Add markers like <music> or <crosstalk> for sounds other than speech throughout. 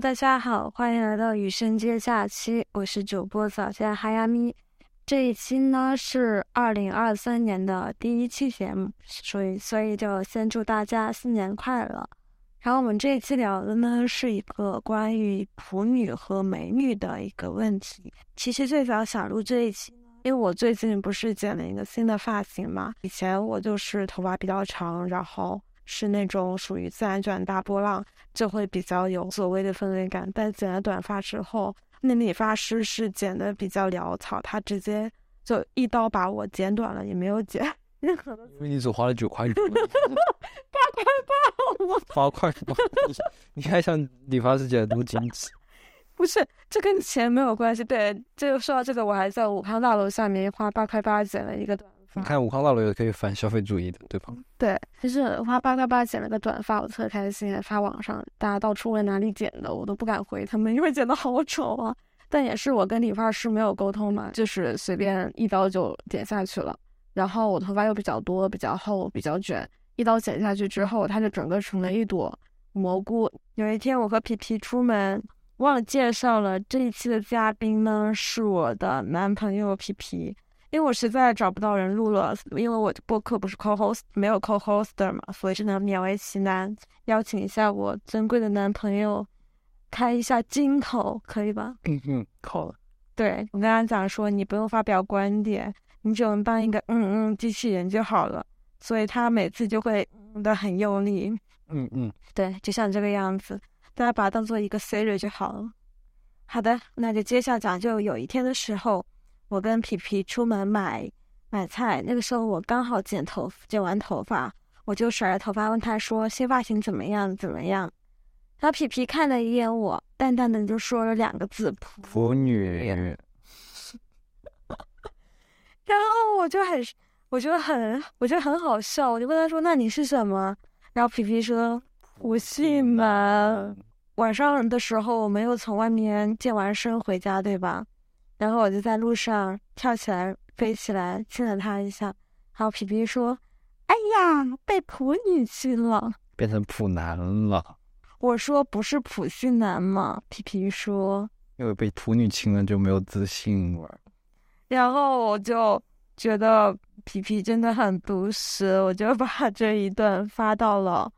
大家好，欢迎来到羽生街假期，我是主播早间哈亚咪。这一期呢是二零二三年的第一期节目，所以所以就先祝大家新年快乐。然后我们这一期聊的呢是一个关于普女和美女的一个问题。其实最早想录这一期，因为我最近不是剪了一个新的发型嘛，以前我就是头发比较长，然后。是那种属于自然卷大波浪，就会比较有所谓的氛围感。但剪了短发之后，那理发师是剪的比较潦草，他直接就一刀把我剪短了，也没有剪任何的。因为你只花了九块八块八，八块八，你还想理发师剪的多精致？<laughs> 不是，这跟钱没有关系。对，就说到这个，我还在武康大楼下面花八块八剪了一个短。你看武康大楼也可以反消费主义的，对吧？对，就是花八块八剪了个短发，我特开心，发网上，大家到处问哪里剪的，我都不敢回他们，因为剪的好丑啊。但也是我跟理发师没有沟通嘛，就是随便一刀就剪下去了。然后我头发又比较多、比较厚、比较卷，一刀剪下去之后，它就整个成了一朵蘑菇。有一天我和皮皮出门，忘了介绍了这一期的嘉宾呢，是我的男朋友皮皮。因为我实在找不到人录了，因为我的播客不是 co-host，没有 co-hoster 嘛，所以只能勉为其难邀请一下我尊贵的男朋友，开一下金口，可以吧？嗯嗯，好了。对我跟他讲说，你不用发表观点，你只用当一个嗯嗯机器人就好了。所以他每次就会嗯的很用力。嗯嗯，对，就像这个样子，大家把它当做一个 Siri 就好了。好的，那就接下讲，就有一天的时候。我跟皮皮出门买买菜，那个时候我刚好剪头剪完头发，我就甩着头发问他说：“新发型怎么样？怎么样？”然后皮皮看了一眼我，淡淡的就说了两个字：“腐女。”然后我就很，我觉得很，我觉得很好笑，我就问他说：“那你是什么？”然后皮皮说：“不信吗？晚上的时候我没有从外面健完身回家，对吧？”然后我就在路上跳起来飞起来亲了他一下，然后皮皮说：“哎呀，被普女亲了，变成普男了。”我说：“不是普信男吗？”皮皮说：“因为被普女亲了就没有自信了。”然后我就觉得皮皮真的很毒舌，我就把这一段发到了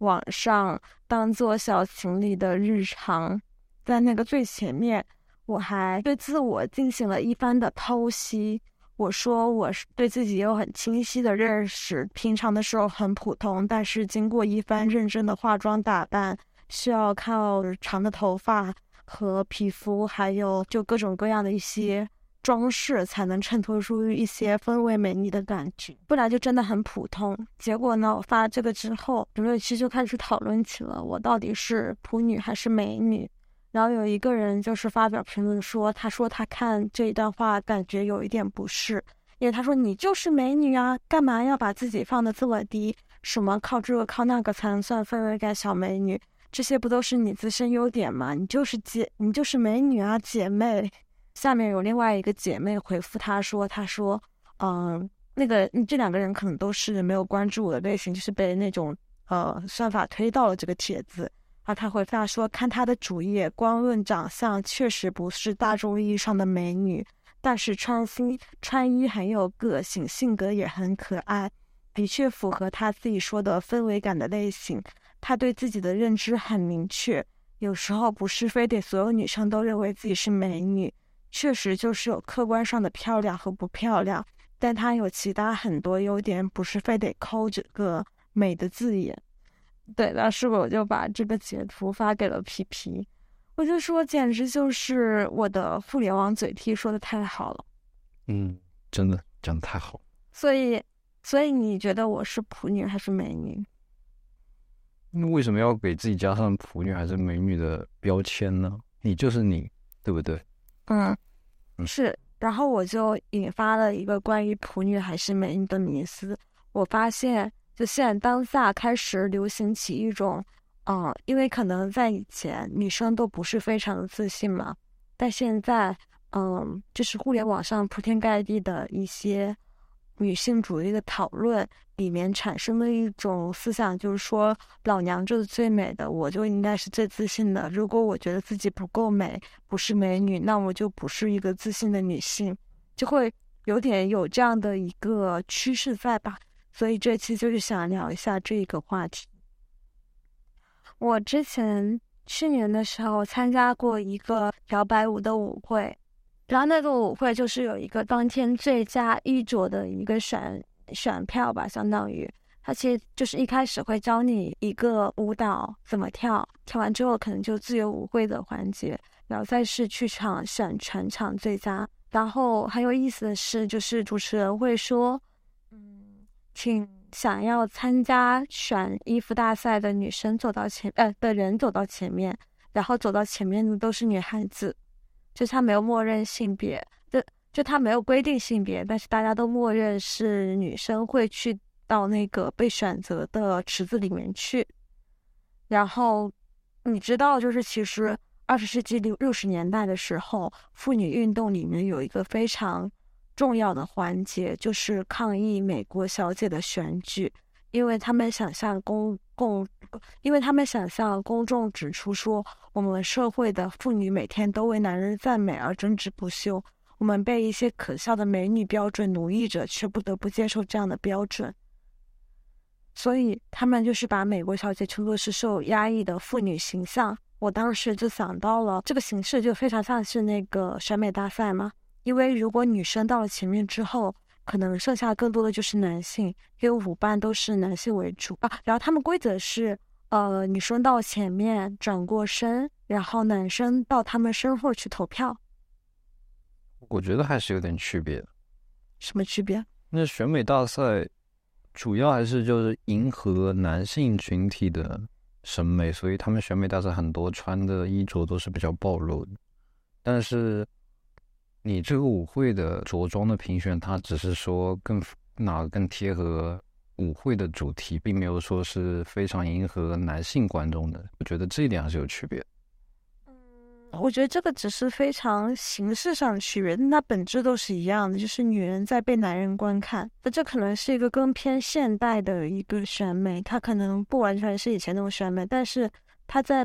网上，当做小情侣的日常，在那个最前面。我还对自我进行了一番的剖析。我说，我是对自己有很清晰的认识，平常的时候很普通，但是经过一番认真的化妆打扮，需要靠长的头发和皮肤，还有就各种各样的一些装饰，才能衬托出一些氛围美丽的感觉，不然就真的很普通。结果呢，我发这个之后，评论区就开始讨论起了我到底是普女还是美女。然后有一个人就是发表评论说，他说他看这一段话感觉有一点不适，因为他说你就是美女啊，干嘛要把自己放的这么低？什么靠这个靠那个才能算氛围感小美女？这些不都是你自身优点吗？你就是姐，你就是美女啊，姐妹。下面有另外一个姐妹回复他说，他说，嗯，那个这两个人可能都是没有关注我的类型，就是被那种呃算法推到了这个帖子。而他回答说：“看他的主页，光论长相，确实不是大众意义上的美女，但是穿新穿衣很有个性，性格也很可爱，的确符合他自己说的氛围感的类型。他对自己的认知很明确，有时候不是非得所有女生都认为自己是美女，确实就是有客观上的漂亮和不漂亮，但他有其他很多优点，不是非得抠这个美的字眼。”对，当时我就把这个截图发给了皮皮，我就说简直就是我的互联网嘴替说的太好了，嗯，真的讲的太好。所以，所以你觉得我是普女还是美女？那为什么要给自己加上普女还是美女的标签呢？你就是你，对不对？嗯，是。然后我就引发了一个关于普女还是美女的迷思，我发现。就现在当下开始流行起一种，嗯，因为可能在以前女生都不是非常的自信嘛，但现在，嗯，就是互联网上铺天盖地的一些，女性主义的讨论里面产生的一种思想，就是说老娘就是最美的，我就应该是最自信的。如果我觉得自己不够美，不是美女，那我就不是一个自信的女性，就会有点有这样的一个趋势在吧。所以这期就是想聊一下这个话题。我之前去年的时候参加过一个摇摆舞的舞会。然后那个舞会就是有一个当天最佳衣着的一个选选票吧，相当于他其实就是一开始会教你一个舞蹈怎么跳，跳完之后可能就自由舞会的环节，然后再是去场选全场最佳。然后很有意思的是，就是主持人会说，请想要参加选衣服大赛的女生走到前，呃，的人走到前面，然后走到前面的都是女孩子。就他没有默认性别，就就他没有规定性别，但是大家都默认是女生会去到那个被选择的池子里面去。然后你知道，就是其实二十世纪六六十年代的时候，妇女运动里面有一个非常重要的环节，就是抗议美国小姐的选举。因为他们想向公共，因为他们想向公众指出说，我们社会的妇女每天都为男人赞美而争执不休，我们被一些可笑的美女标准奴役着，却不得不接受这样的标准。所以他们就是把美国小姐称作是受压抑的妇女形象。我当时就想到了这个形式，就非常像是那个选美大赛嘛。因为如果女生到了前面之后，可能剩下更多的就是男性，因为舞伴都是男性为主啊。然后他们规则是，呃，女生到前面转过身，然后男生到他们身后去投票。我觉得还是有点区别。什么区别？那选美大赛主要还是就是迎合男性群体的审美，所以他们选美大赛很多穿的衣着都是比较暴露的，但是。你这个舞会的着装的评选，它只是说更哪个更贴合舞会的主题，并没有说是非常迎合男性观众的。我觉得这一点还是有区别。嗯，我觉得这个只是非常形式上的区别，那本质都是一样的，就是女人在被男人观看。那这可能是一个更偏现代的一个选美，它可能不完全是以前那种选美，但是它在。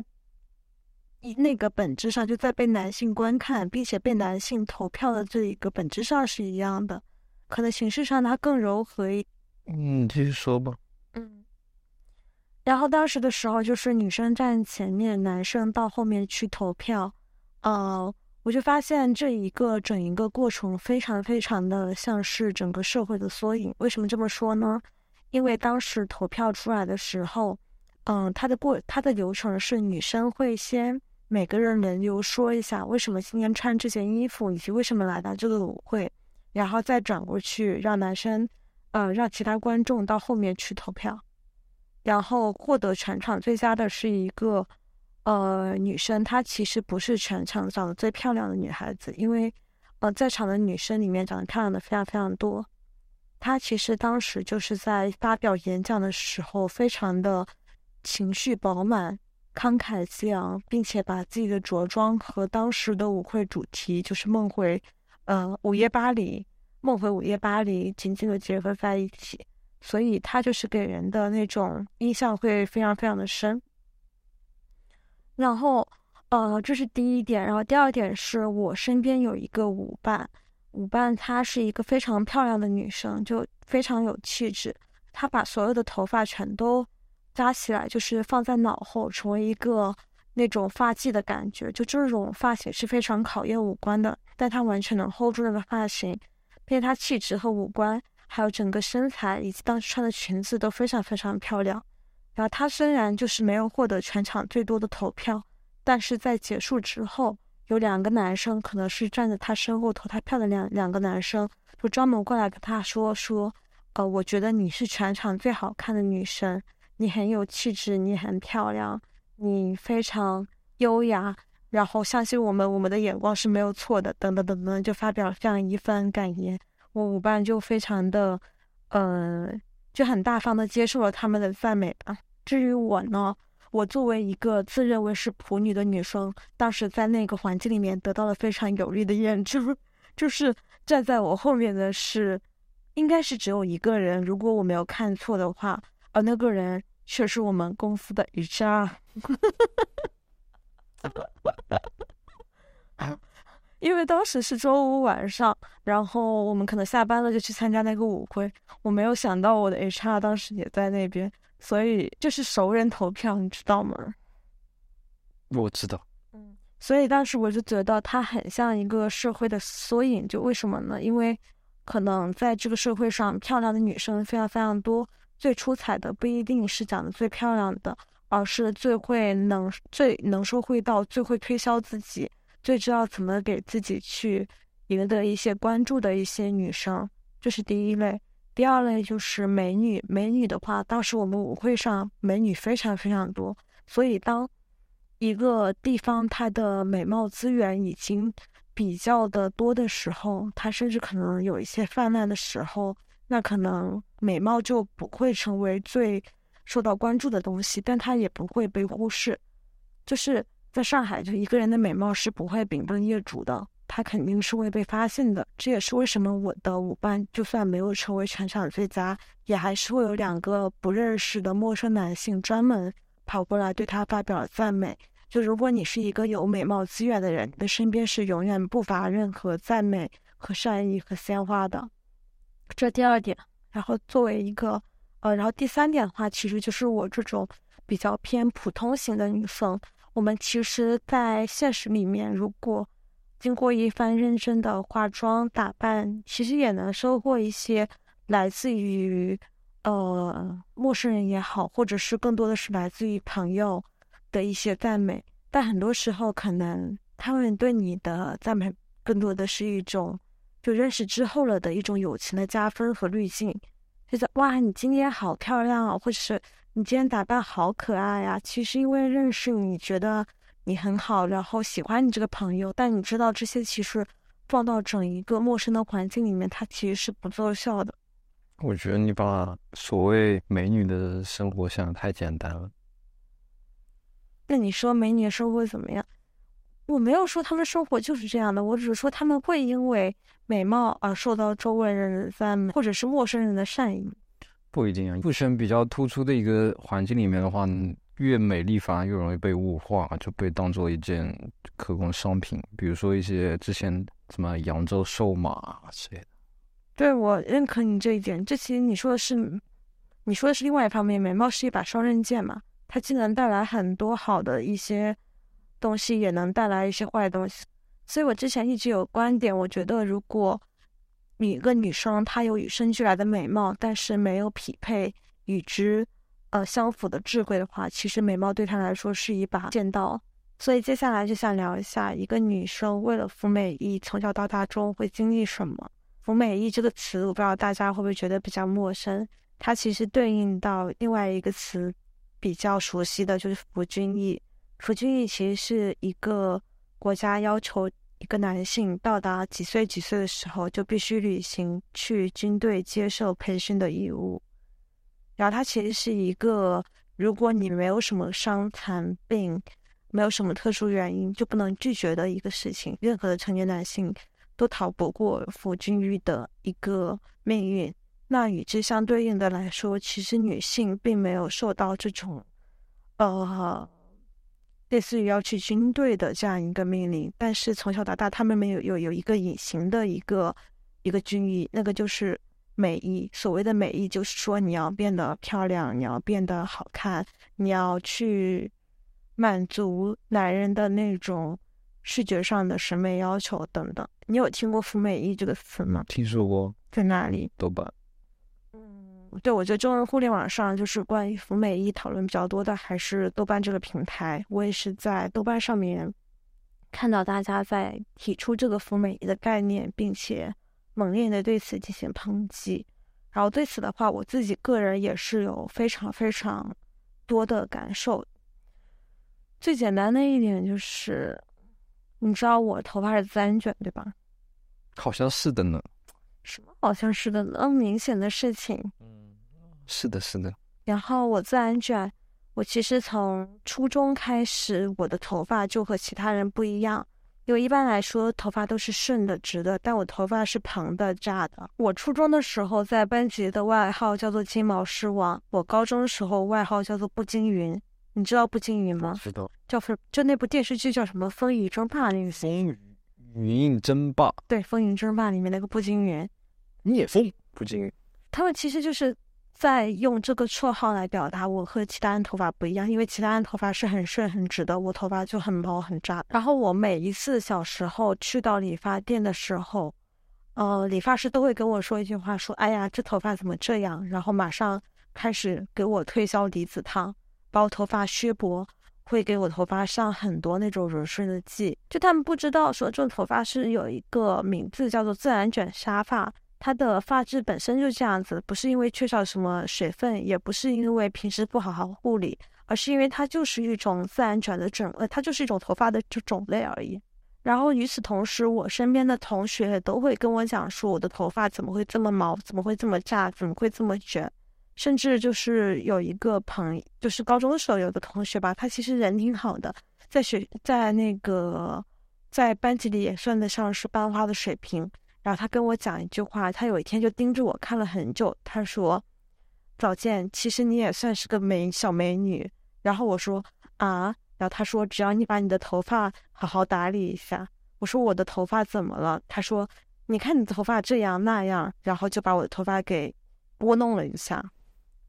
那个本质上就在被男性观看，并且被男性投票的这一个本质上是一样的，可能形式上它更柔和一。嗯，继续说吧。嗯，然后当时的时候就是女生站前面，男生到后面去投票。呃，我就发现这一个整一个过程非常非常的像是整个社会的缩影。为什么这么说呢？因为当时投票出来的时候，嗯，它的过它的流程是女生会先。每个人轮流说一下为什么今天穿这件衣服，以及为什么来到这个舞会，然后再转过去让男生，呃，让其他观众到后面去投票，然后获得全场最佳的是一个，呃，女生。她其实不是全场长得最漂亮的女孩子，因为，呃，在场的女生里面长得漂亮的非常非常多。她其实当时就是在发表演讲的时候，非常的情绪饱满。慷慨激昂，并且把自己的着装和当时的舞会主题，就是梦回，呃，午夜巴黎，梦回午夜巴黎，紧紧的结合在一起，所以他就是给人的那种印象会非常非常的深。然后，呃，这是第一点。然后第二点是我身边有一个舞伴，舞伴她是一个非常漂亮的女生，就非常有气质。她把所有的头发全都。扎起来就是放在脑后，成为一个那种发髻的感觉。就这种发型是非常考验五官的，但她完全能 hold 住那个发型，并且她气质和五官，还有整个身材以及当时穿的裙子都非常非常漂亮。然后她虽然就是没有获得全场最多的投票，但是在结束之后，有两个男生可能是站在她身后投她票的两两个男生，就专门过来跟她说说，呃，我觉得你是全场最好看的女生。你很有气质，你很漂亮，你非常优雅，然后相信我们，我们的眼光是没有错的，等等等等，就发表这样一番感言。我舞伴就非常的，呃，就很大方的接受了他们的赞美吧。至于我呢，我作为一个自认为是普女的女生，当时在那个环境里面得到了非常有力的验证，就是站在我后面的是。应该是只有一个人，如果我没有看错的话，而那个人却是我们公司的 HR。<laughs> 因为当时是周五晚上，然后我们可能下班了就去参加那个舞会，我没有想到我的 HR 当时也在那边，所以就是熟人投票，你知道吗？我知道。嗯，所以当时我就觉得他很像一个社会的缩影，就为什么呢？因为可能在这个社会上，漂亮的女生非常非常多，最出彩的不一定是长得最漂亮的，而是最会能最能说会道、最会推销自己。最知道怎么给自己去赢得一些关注的一些女生，这是第一类。第二类就是美女，美女的话，当时我们舞会上美女非常非常多，所以当一个地方它的美貌资源已经比较的多的时候，它甚至可能有一些泛滥的时候，那可能美貌就不会成为最受到关注的东西，但它也不会被忽视，就是。在上海，就一个人的美貌是不会秉烛夜烛的，他肯定是会被发现的。这也是为什么我的舞伴就算没有成为全场最佳，也还是会有两个不认识的陌生男性专门跑过来对他发表赞美。就如果你是一个有美貌资源的人，你的身边是永远不乏任何赞美和善意和鲜花的。这第二点。然后作为一个，呃，然后第三点的话，其实就是我这种比较偏普通型的女生。我们其实，在现实里面，如果经过一番认真的化妆打扮，其实也能收获一些来自于呃陌生人也好，或者是更多的是来自于朋友的一些赞美。但很多时候，可能他们对你的赞美，更多的是一种就认识之后了的一种友情的加分和滤镜，就是哇，你今天好漂亮啊，或者是。你今天打扮好可爱呀！其实因为认识你，觉得你很好，然后喜欢你这个朋友。但你知道这些其实放到整一个陌生的环境里面，它其实是不奏效的。我觉得你把所谓美女的生活想的太简单了。那你说美女的生活怎么样？我没有说他们生活就是这样的，我只是说他们会因为美貌而受到周围人的赞美，或者是陌生人的善意。不一定啊，不选比较突出的一个环境里面的话，越美丽反而越容易被物化，就被当做一件可供商品。比如说一些之前什么扬州瘦马之类的。对我认可你这一点。这其实你说的是，你说的是另外一方面，美貌是一把双刃剑嘛，它既能带来很多好的一些东西，也能带来一些坏东西。所以我之前一直有观点，我觉得如果你。一个女生，她有与生俱来的美貌，但是没有匹配与之呃相符的智慧的话，其实美貌对她来说是一把剑刀。所以接下来就想聊一下，一个女生为了服美役，从小到大中会经历什么？服美役这个词，我不知道大家会不会觉得比较陌生。它其实对应到另外一个词，比较熟悉的就是服军役。服军役其实是一个国家要求。一个男性到达几岁几岁的时候，就必须履行去军队接受培训的义务。然后，它其实是一个，如果你没有什么伤残病，没有什么特殊原因，就不能拒绝的一个事情。任何的成年男性都逃不过服军役的一个命运。那与之相对应的来说，其实女性并没有受到这种，呃。类似于要去军队的这样一个命令，但是从小到大，他们没有有有一个隐形的一个一个军役，那个就是美役。所谓的美役，就是说你要变得漂亮，你要变得好看，你要去满足男人的那种视觉上的审美要求等等。你有听过“服美役”这个词吗？听说过，在哪里？豆瓣。对，我觉得中文互联网上就是关于服美役讨论比较多的，还是豆瓣这个平台。我也是在豆瓣上面看到大家在提出这个服美役的概念，并且猛烈的对此进行抨击。然后对此的话，我自己个人也是有非常非常多的感受。最简单的一点就是，你知道我头发是自然卷对吧？好像是的呢。什么？好像是的，那么明显的事情。嗯是的，是的。然后我自然卷，我其实从初中开始，我的头发就和其他人不一样。因为一般来说头发都是顺的、直的，但我头发是蓬的、炸的。我初中的时候在班级的外号叫做金毛狮王，我高中的时候外号叫做步惊云。你知道步惊云吗？知道。叫风，就那部电视剧叫什么《风雨争霸》那个。风雨云争霸。对，《风云争霸》里面那个步惊云。聂风步惊云。他们其实就是。在用这个绰号来表达我和其他人头发不一样，因为其他人头发是很顺很直的，我头发就很毛很炸。然后我每一次小时候去到理发店的时候，呃，理发师都会跟我说一句话，说：“哎呀，这头发怎么这样？”然后马上开始给我推销离子烫，把我头发削薄，会给我头发上很多那种柔顺的剂。就他们不知道说这种头发是有一个名字叫做自然卷沙发。它的发质本身就这样子，不是因为缺少什么水分，也不是因为平时不好好护理，而是因为它就是一种自然卷的种，呃，它就是一种头发的这种类而已。然后与此同时，我身边的同学都会跟我讲说，我的头发怎么会这么毛，怎么会这么炸，怎么会这么卷？甚至就是有一个朋，就是高中的时候有个同学吧，他其实人挺好的，在学在那个在班级里也算得上是班花的水平。然后他跟我讲一句话，他有一天就盯着我看了很久。他说：“早见，其实你也算是个美小美女。”然后我说：“啊。”然后他说：“只要你把你的头发好好打理一下。”我说：“我的头发怎么了？”他说：“你看你头发这样那样。”然后就把我的头发给拨弄了一下。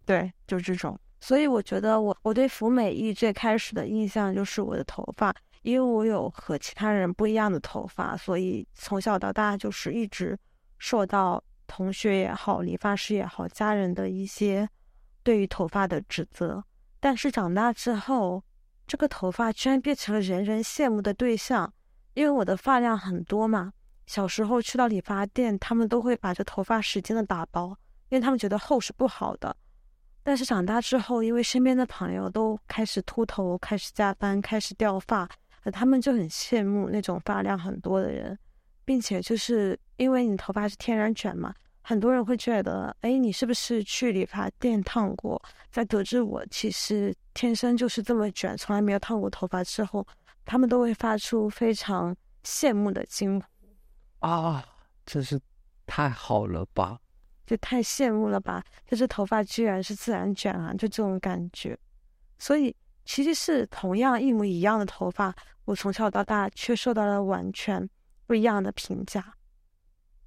对，就这种。所以我觉得我我对福美役最开始的印象就是我的头发。因为我有和其他人不一样的头发，所以从小到大就是一直受到同学也好、理发师也好、家人的一些对于头发的指责。但是长大之后，这个头发居然变成了人人羡慕的对象。因为我的发量很多嘛，小时候去到理发店，他们都会把这头发使劲的打包，因为他们觉得厚是不好的。但是长大之后，因为身边的朋友都开始秃头、开始加班、开始掉发。他们就很羡慕那种发量很多的人，并且就是因为你头发是天然卷嘛，很多人会觉得，哎，你是不是去理发店烫过？在得知我其实天生就是这么卷，从来没有烫过头发之后，他们都会发出非常羡慕的惊呼啊！真是太好了吧？就太羡慕了吧？就是头发居然是自然卷啊，就这种感觉，所以。其实是同样一模一样的头发，我从小到大却受到了完全不一样的评价。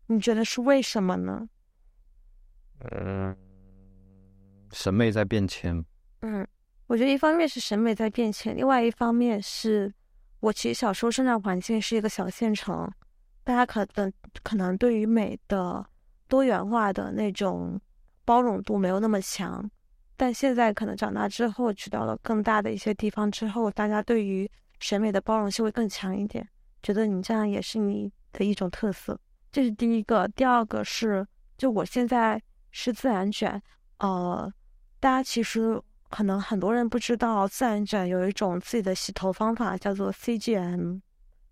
你觉得是为什么呢？嗯，审美在变迁。嗯，我觉得一方面是审美在变迁，另外一方面是我其实小时候生长环境是一个小县城，大家可能可能对于美的多元化的那种包容度没有那么强。但现在可能长大之后，去到了更大的一些地方之后，大家对于审美的包容性会更强一点，觉得你这样也是你的一种特色。这是第一个。第二个是，就我现在是自然卷，呃，大家其实可能很多人不知道，自然卷有一种自己的洗头方法，叫做 CGM，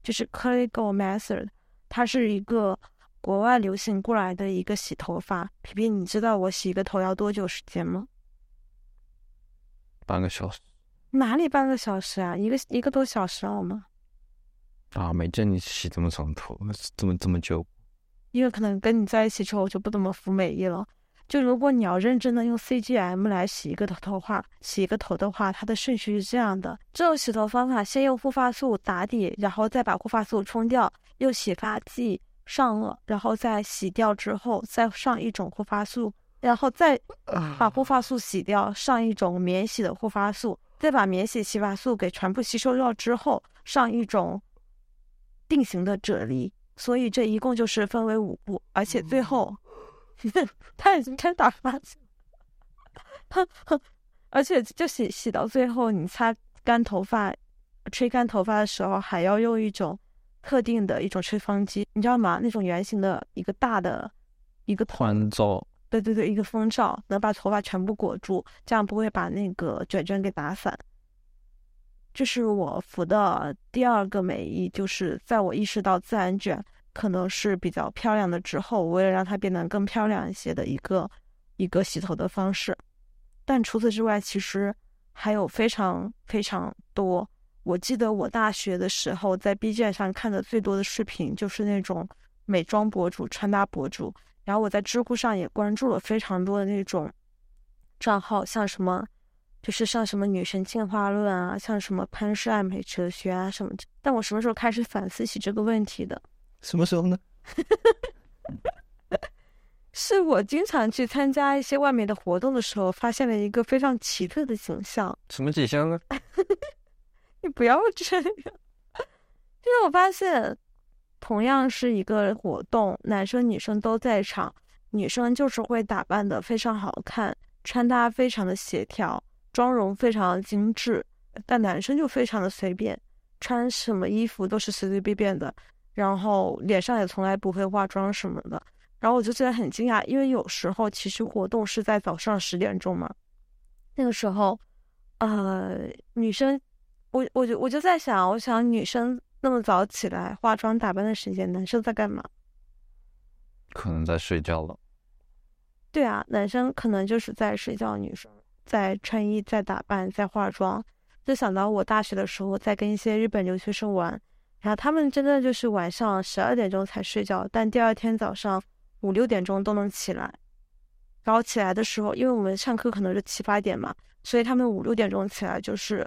就是 Clinical Method，它是一个国外流行过来的一个洗头发。皮皮，你知道我洗一个头要多久时间吗？半个小时，哪里半个小时啊？一个一个多小时好吗？啊，没见你洗这么长头，这么这么久。因为可能跟你在一起之后我就不怎么服美意了。就如果你要认真的用 CGM 来洗一个头头发，洗一个头的话，它的顺序是这样的：这种洗头方法，先用护发素打底，然后再把护发素冲掉，用洗发剂上了，然后再洗掉之后，再上一种护发素。然后再把护发素洗掉，上一种免洗的护发素，再把免洗洗发素给全部吸收掉之后，上一种定型的啫喱。所以这一共就是分为五步，而且最后 <laughs> 他已经开始打发哼，<laughs> 而且就洗洗到最后，你擦干头发、吹干头发的时候，还要用一种特定的一种吹风机，你知道吗？那种圆形的一个大的一个团罩。对对对，一个风罩能把头发全部裹住，这样不会把那个卷卷给打散。这是我服的第二个美意，就是在我意识到自然卷可能是比较漂亮的之后，为了让它变得更漂亮一些的一个一个洗头的方式。但除此之外，其实还有非常非常多我记得我大学的时候在 B 站上看的最多的视频就是那种美妆博主、穿搭博主，然后我在知乎上也关注了非常多的那种账号，像什么。就是像什么女神进化论啊，像什么潘氏爱美哲学啊什么的。但我什么时候开始反思起这个问题的？什么时候呢？<laughs> 是我经常去参加一些外面的活动的时候，发现了一个非常奇特的景象。什么景象啊？<laughs> 你不要这样。就是我发现，同样是一个活动，男生女生都在场，女生就是会打扮的非常好看，穿搭非常的协调。妆容非常的精致，但男生就非常的随便，穿什么衣服都是随随便便的，然后脸上也从来不会化妆什么的。然后我就觉得很惊讶，因为有时候其实活动是在早上十点钟嘛，那个时候，呃，女生，我我就我就在想，我想女生那么早起来化妆打扮的时间，男生在干嘛？可能在睡觉了。对啊，男生可能就是在睡觉，女生。在穿衣、在打扮、在化妆，就想到我大学的时候在跟一些日本留学生玩，然后他们真的就是晚上十二点钟才睡觉，但第二天早上五六点钟都能起来。然后起来的时候，因为我们上课可能是七八点嘛，所以他们五六点钟起来就是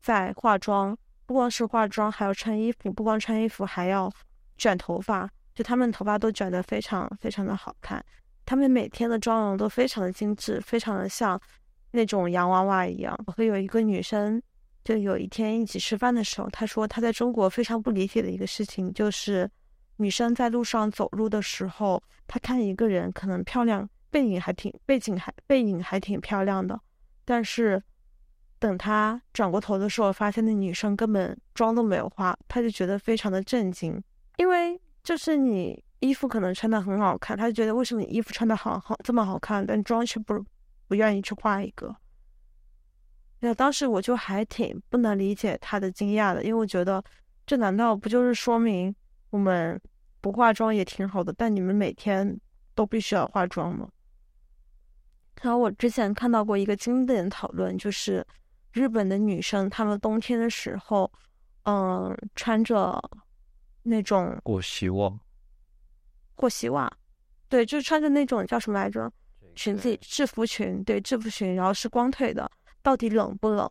在化妆，不光是化妆，还要穿衣服，不光穿衣服还要卷头发，就他们头发都卷得非常非常的好看。他们每天的妆容都非常的精致，非常的像。那种洋娃娃一样。我和有一个女生，就有一天一起吃饭的时候，她说她在中国非常不理解的一个事情，就是女生在路上走路的时候，她看一个人可能漂亮，背影还挺背景还背影还挺漂亮的，但是等他转过头的时候，发现那女生根本妆都没有化，他就觉得非常的震惊，因为就是你衣服可能穿的很好看，他就觉得为什么你衣服穿的好好这么好看，但妆却不。不愿意去画一个，那当时我就还挺不能理解他的惊讶的，因为我觉得这难道不就是说明我们不化妆也挺好的，但你们每天都必须要化妆吗？然后我之前看到过一个经典讨论，就是日本的女生她们冬天的时候，嗯，穿着那种过膝袜，过膝袜，对，就是穿着那种叫什么来着？裙子制服裙，对制服裙，然后是光腿的，到底冷不冷？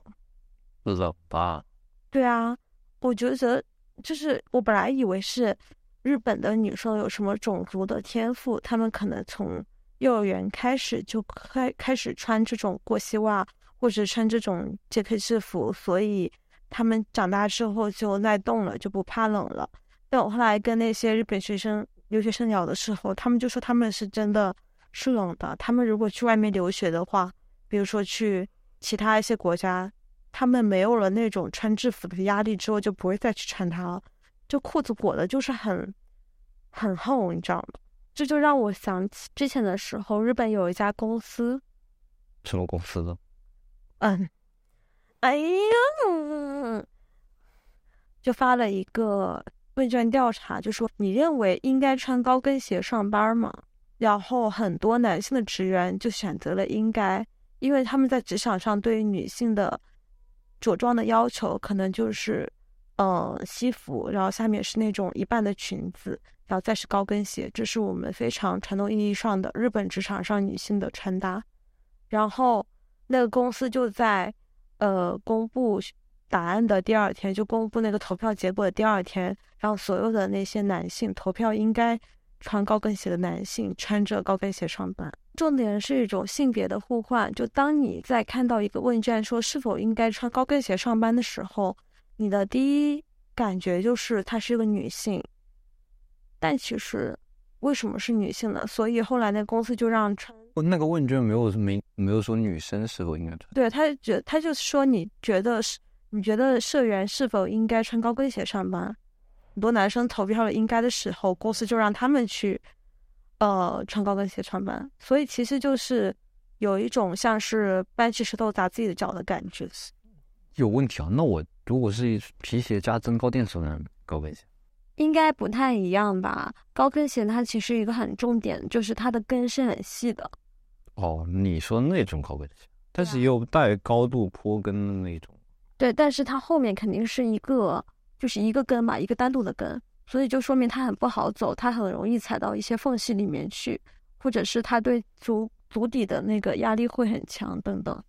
冷吧。对啊，我觉得就是我本来以为是日本的女生有什么种族的天赋，她们可能从幼儿园开始就开开始穿这种过膝袜，或者穿这种 JK 制服，所以他们长大之后就耐冻了，就不怕冷了。但我后来跟那些日本学生、留学生聊的时候，他们就说他们是真的。是冷的。他们如果去外面留学的话，比如说去其他一些国家，他们没有了那种穿制服的压力之后，就不会再去穿它了。就裤子裹的就是很很厚，你知道吗？这就让我想起之前的时候，日本有一家公司，什么公司呢？嗯，哎呀，就发了一个问卷调查，就说你认为应该穿高跟鞋上班吗？然后很多男性的职员就选择了应该，因为他们在职场上对于女性的着装的要求可能就是，嗯，西服，然后下面是那种一半的裙子，然后再是高跟鞋，这是我们非常传统意义上的日本职场上女性的穿搭。然后那个公司就在，呃，公布答案的第二天，就公布那个投票结果的第二天，让所有的那些男性投票应该。穿高跟鞋的男性穿着高跟鞋上班，重点是一种性别的互换。就当你在看到一个问卷说是否应该穿高跟鞋上班的时候，你的第一感觉就是她是一个女性。但其实为什么是女性呢？所以后来那公司就让穿。那个问卷没有没没有说女生是否应该穿。对，他觉他就是说你觉得是你觉得社员是否应该穿高跟鞋上班？很多男生投票了应该的时候，公司就让他们去，呃，穿高跟鞋上班。所以其实就是有一种像是搬起石头砸自己的脚的感觉。有问题啊？那我如果是皮鞋加增高垫什么高跟鞋，应该不太一样吧？高跟鞋它其实一个很重点就是它的跟是很细的。哦，你说那种高跟鞋，但是也有带高度坡跟的那种。对，但是它后面肯定是一个，就是一个跟嘛，一个单独的跟，所以就说明它很不好走，它很容易踩到一些缝隙里面去，或者是它对足足底的那个压力会很强等等。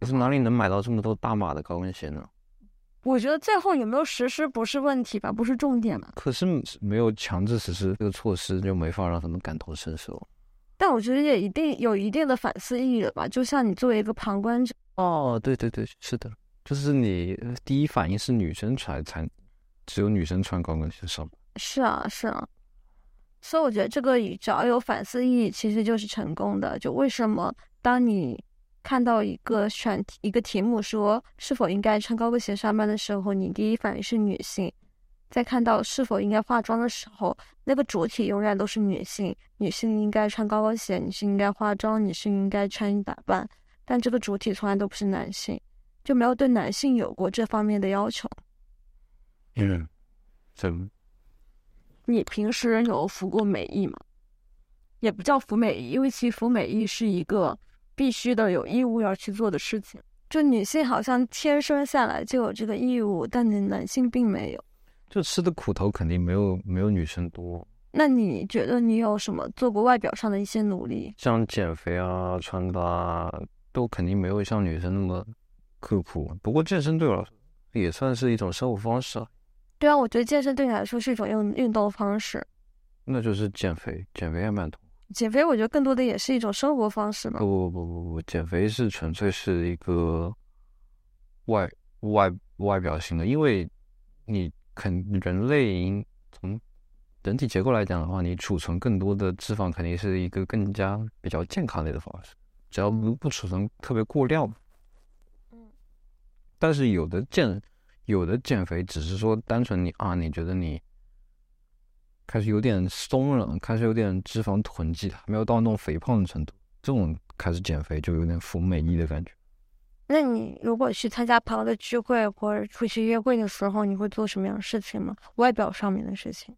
可是哪里能买到这么多大码的高跟鞋呢？我觉得最后有没有实施不是问题吧，不是重点嘛。可是没有强制实施这个措施，就没法让他们感同身受。但我觉得也一定有一定的反思意义了吧？就像你作为一个旁观者，哦，对对对，是的，就是你第一反应是女生穿才，只有女生穿高跟鞋上是啊，是啊。所以我觉得这个只要有反思意义，其实就是成功的。就为什么当你看到一个选一个题目说是否应该穿高跟鞋上班的时候，你第一反应是女性；在看到是否应该化妆的时候，那个主体永远都是女性。女性应该穿高跟鞋，女性应该化妆，女性应该穿衣打扮，但这个主体从来都不是男性，就没有对男性有过这方面的要求。嗯，怎么？你平时有服过美役吗？也不叫服美役，因为其实服美役是一个必须的、有义务要去做的事情。就女性好像天生下来就有这个义务，但你男性并没有。就吃的苦头肯定没有没有女生多。那你觉得你有什么做过外表上的一些努力？像减肥啊、穿搭，都肯定没有像女生那么刻苦。不过健身对我来说也算是一种生活方式啊。对啊，我觉得健身对你来说是一种运运动方式。那就是减肥，减肥还蛮多。减肥我觉得更多的也是一种生活方式嘛。不不不不不，减肥是纯粹是一个外外外表型的，因为你肯人类从整体结构来讲的话，你储存更多的脂肪肯定是一个更加比较健康类的方式，只要不不储存特别过量。嗯。但是有的健。有的减肥只是说单纯你啊，你觉得你开始有点松了，开始有点脂肪囤积，还没有到那种肥胖的程度，这种开始减肥就有点服美役的感觉。那你如果去参加朋友的聚会或者出去约会的时候，你会做什么样的事情吗？外表上面的事情？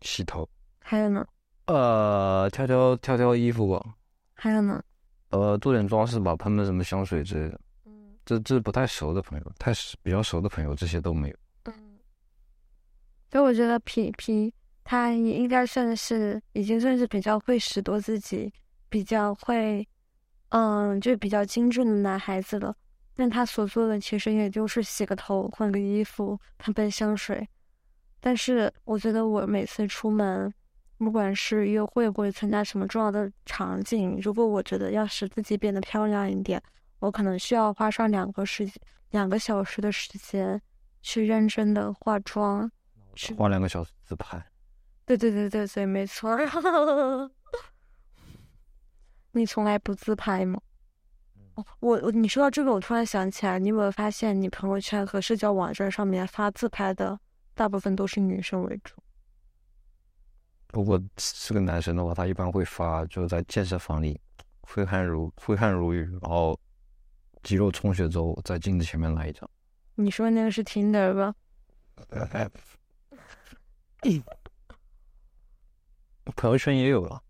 洗头。还有呢？呃，挑挑挑挑衣服吧。还有呢？呃，做点装饰吧，喷喷什么香水之类的。嗯这这不太熟的朋友，太比较熟的朋友，这些都没有。嗯，所以我觉得皮皮他应该算是已经算是比较会拾掇自己，比较会，嗯，就比较精致的男孩子了。但他所做的其实也就是洗个头、换个衣服、喷喷香水。但是我觉得我每次出门，不管是约会或者参加什么重要的场景，如果我觉得要使自己变得漂亮一点。我可能需要花上两个时两个小时的时间，去认真的化妆，去花两个小时自拍。对对对对对，没错。<laughs> 你从来不自拍吗？我我你说到这个，我突然想起来，你有没有发现，你朋友圈和社交网站上面发自拍的大部分都是女生为主？如果是个男生的话，他一般会发就是在健身房里挥汗如挥汗如雨，然后。肌肉充血之后，在镜子前面来一张。你说那个是 Tinder 吧？<laughs> 朋友圈也有了。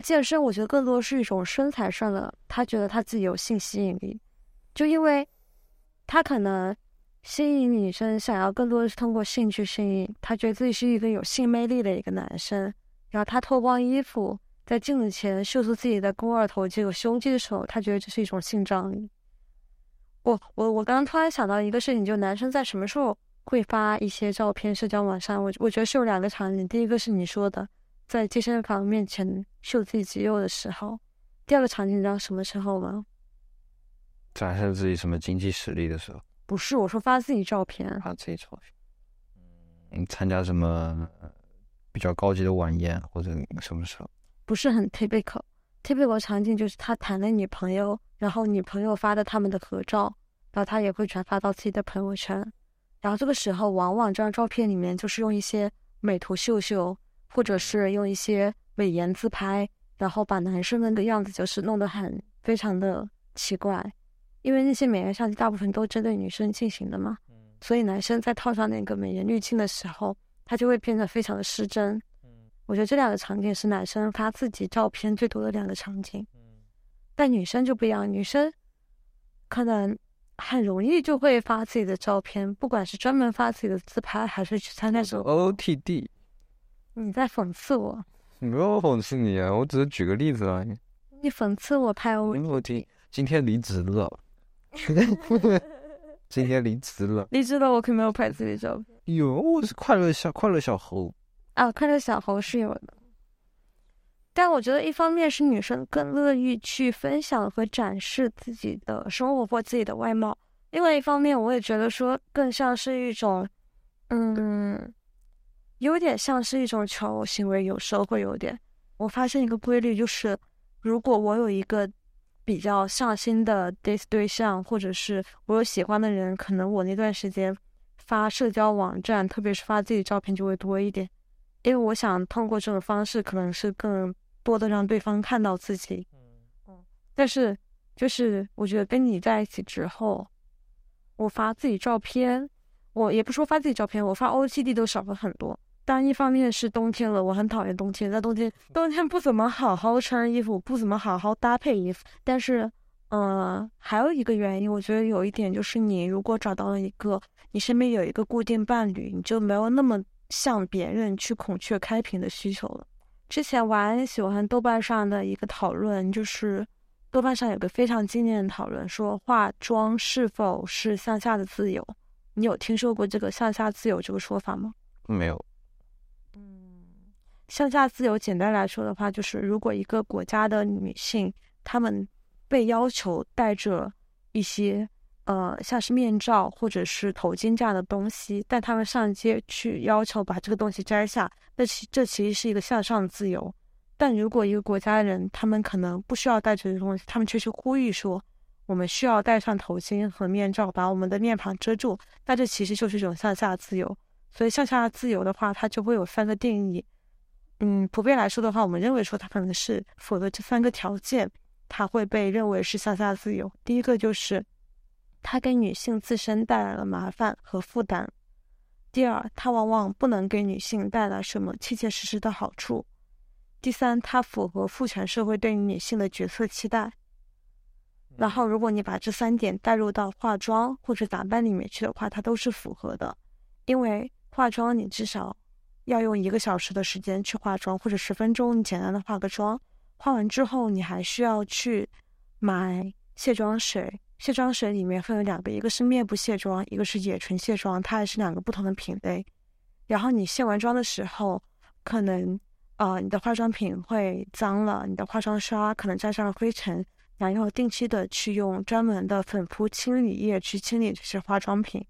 健身我觉得更多是一种身材上的，他觉得他自己有性吸引力，就因为他可能吸引女生，想要更多的是通过性去吸引，他觉得自己是一个有性魅力的一个男生，然后他脱光衣服在镜子前秀出自己的肱二头肌、有胸肌的时候，他觉得这是一种性张力。我我我刚刚突然想到一个事情，就男生在什么时候会发一些照片社交网上？我我觉得是有两个场景，第一个是你说的，在健身房面前秀自己肌肉的时候；第二个场景你知道什么时候吗？展示自己什么经济实力的时候？不是，我说发自己照片。发自己照片。嗯，参加什么比较高级的晚宴或者什么时候？不是很 typical。typical 场景就是他谈了女朋友。然后女朋友发的他们的合照，然后他也会转发到自己的朋友圈。然后这个时候，往往这张照片里面就是用一些美图秀秀，或者是用一些美颜自拍，然后把男生那个样子就是弄得很非常的奇怪。因为那些美颜相机大部分都针对女生进行的嘛，所以男生在套上那个美颜滤镜的时候，他就会变得非常的失真。我觉得这两个场景是男生发自己照片最多的两个场景。但女生就不一样，女生可能，很容易就会发自己的照片，不管是专门发自己的自拍，还是去参加什么。OOTD，你在讽刺我？没有讽刺你啊，我只是举个例子而已。你讽刺我拍 O？我今今天离职了，今天离职了。<laughs> 离职了我可没有拍自己照片有，我是快乐小快乐小猴。啊，快乐小猴是有的。但我觉得，一方面是女生更乐意去分享和展示自己的生活或自己的外貌，另外一方面，我也觉得说更像是一种，嗯，有点像是一种求偶行为，有时候会有点。我发现一个规律，就是如果我有一个比较上心的 date 对象，或者是我有喜欢的人，可能我那段时间发社交网站，特别是发自己照片就会多一点，因为我想通过这种方式，可能是更多的让对方看到自己。嗯，但是就是我觉得跟你在一起之后，我发自己照片，我也不说发自己照片，我发 OOTD 都少了很多。当然，一方面是冬天了，我很讨厌冬天，在冬天冬天不怎么好好穿衣服，不怎么好好搭配衣服。但是，嗯、还有一个原因，我觉得有一点就是，你如果找到了一个你身边有一个固定伴侣，你就没有那么向别人去孔雀开屏的需求了。之前我还喜欢豆瓣上的一个讨论，就是豆瓣上有个非常经典的讨论，说化妆是否是向下的自由？你有听说过这个向下自由这个说法吗？没有，向下自由，简单来说的话，就是如果一个国家的女性，她们被要求戴着一些呃像是面罩或者是头巾这样的东西，但她们上街去要求把这个东西摘下，那其这其实是一个向上自由。但如果一个国家的人，他们可能不需要戴这些东西，他们却去呼吁说，我们需要戴上头巾和面罩，把我们的面庞遮住，那这其实就是一种向下自由。所以向下自由的话，它就会有三个定义。嗯，普遍来说的话，我们认为说它可能是符合这三个条件，它会被认为是向下自由。第一个就是，它给女性自身带来了麻烦和负担；第二，它往往不能给女性带来什么切切实实的好处；第三，它符合父权社会对于女性的角色期待。然后，如果你把这三点带入到化妆或者打扮里面去的话，它都是符合的，因为化妆你至少要用一个小时的时间去化妆，或者十分钟，你简单的化个妆。化完之后，你还需要去买卸妆水。卸妆水里面分为两个，一个是面部卸妆，一个是眼唇卸妆，它还是两个不同的品类。然后你卸完妆的时候，可能呃你的化妆品会脏了，你的化妆刷可能沾上了灰尘，然后定期的去用专门的粉扑清理液去清理这些化妆品。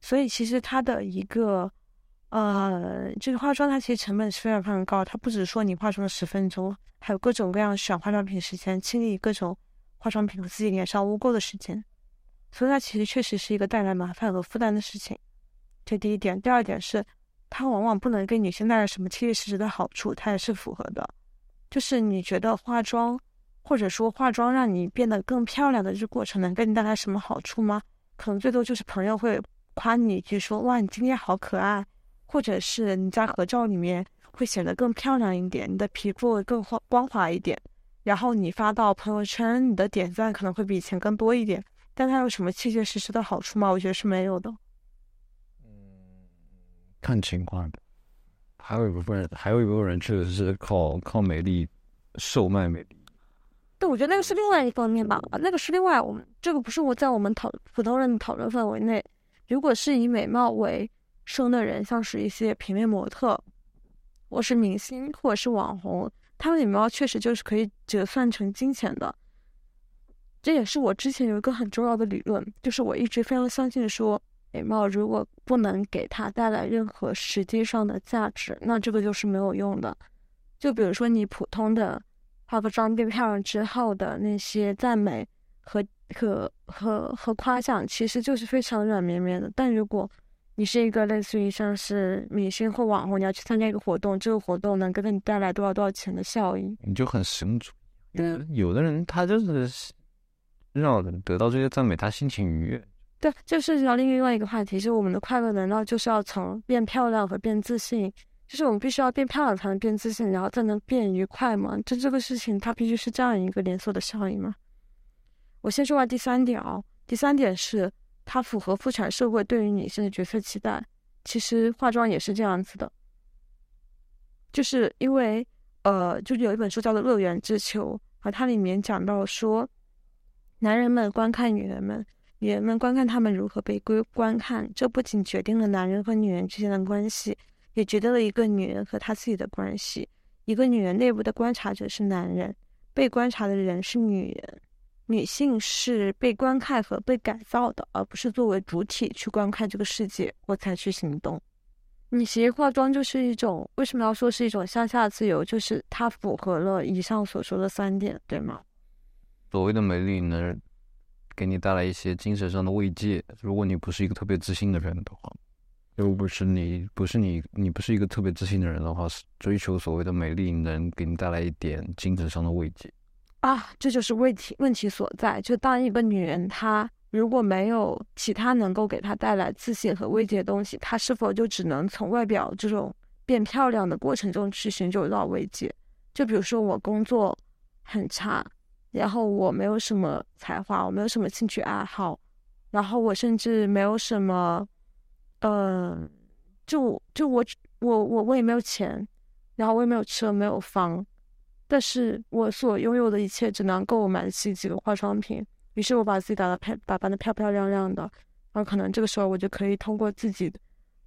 所以其实它的一个呃，这个化妆它其实成本是非常非常高，它不只说你化妆十分钟，还有各种各样选化妆品时间，清理各种化妆品和自己脸上污垢的时间，所以它其实确实是一个带来麻烦和负担的事情。这第一点，第二点是它往往不能给女性带来什么切切实实的好处，它也是符合的。就是你觉得化妆或者说化妆让你变得更漂亮的这过程能给你带来什么好处吗？可能最多就是朋友会夸你一句说哇你今天好可爱，或者是你在合照里面会显得更漂亮一点，你的皮肤会更光光滑一点，然后你发到朋友圈，你的点赞可能会比以前更多一点。但它有什么切切实实的好处吗？我觉得是没有的。嗯看情况的。还有一部分人，还有一部分人确实是靠靠美丽售卖美丽。对，我觉得那个是另外一方面吧，那个是另外我们这个不是我在我们讨普通人的讨论范围内。如果是以美貌为生的人，像是一些平面模特，或是明星，或者是网红，他们的美貌确实就是可以折算成金钱的。这也是我之前有一个很重要的理论，就是我一直非常相信说，美貌如果不能给他带来任何实际上的价值，那这个就是没有用的。就比如说你普通的化个妆变漂亮之后的那些赞美和和和和夸奖，其实就是非常软绵绵的。但如果你是一个类似于像是明星或网红，你要去参加一个活动，这个活动能给你带来多少多少钱的效益？你就很神主义。对有的人他就是让人得到这些赞美，他心情愉悦。对，就涉及到另外一个话题，就是我们的快乐难道就是要从变漂亮和变自信？就是我们必须要变漂亮才能变自信，然后才能变愉快吗？就这个事情它必须是这样一个连锁的效应吗？我先说完第三点哦，第三点是它符合妇产社会对于女性的角色期待。其实化妆也是这样子的，就是因为呃，就是有一本书叫做《乐园之囚》，而它里面讲到说，男人们观看女人们，女人们观看他们如何被归观看，这不仅决定了男人和女人之间的关系，也决定了一个女人和她自己的关系。一个女人内部的观察者是男人，被观察的人是女人。女性是被观看和被改造的，而不是作为主体去观看这个世界或采取行动。你其实化妆就是一种，为什么要说是一种向下自由？就是它符合了以上所说的三点，对吗？所谓的美丽能给你带来一些精神上的慰藉。如果你不是一个特别自信的人的话，又不是你不是你你不是一个特别自信的人的话，追求所谓的美丽能给你带来一点精神上的慰藉。啊，这就是问题问题所在。就当一个女人，她如果没有其他能够给她带来自信和慰藉的东西，她是否就只能从外表这种变漂亮的过程中去寻求到慰藉？就比如说我工作很差，然后我没有什么才华，我没有什么兴趣爱好，然后我甚至没有什么，嗯，就就我我我我也没有钱，然后我也没有车，没有房。但是我所拥有的一切只能够买得起几个化妆品，于是我把自己打的漂打扮的漂漂亮亮的，然后可能这个时候我就可以通过自己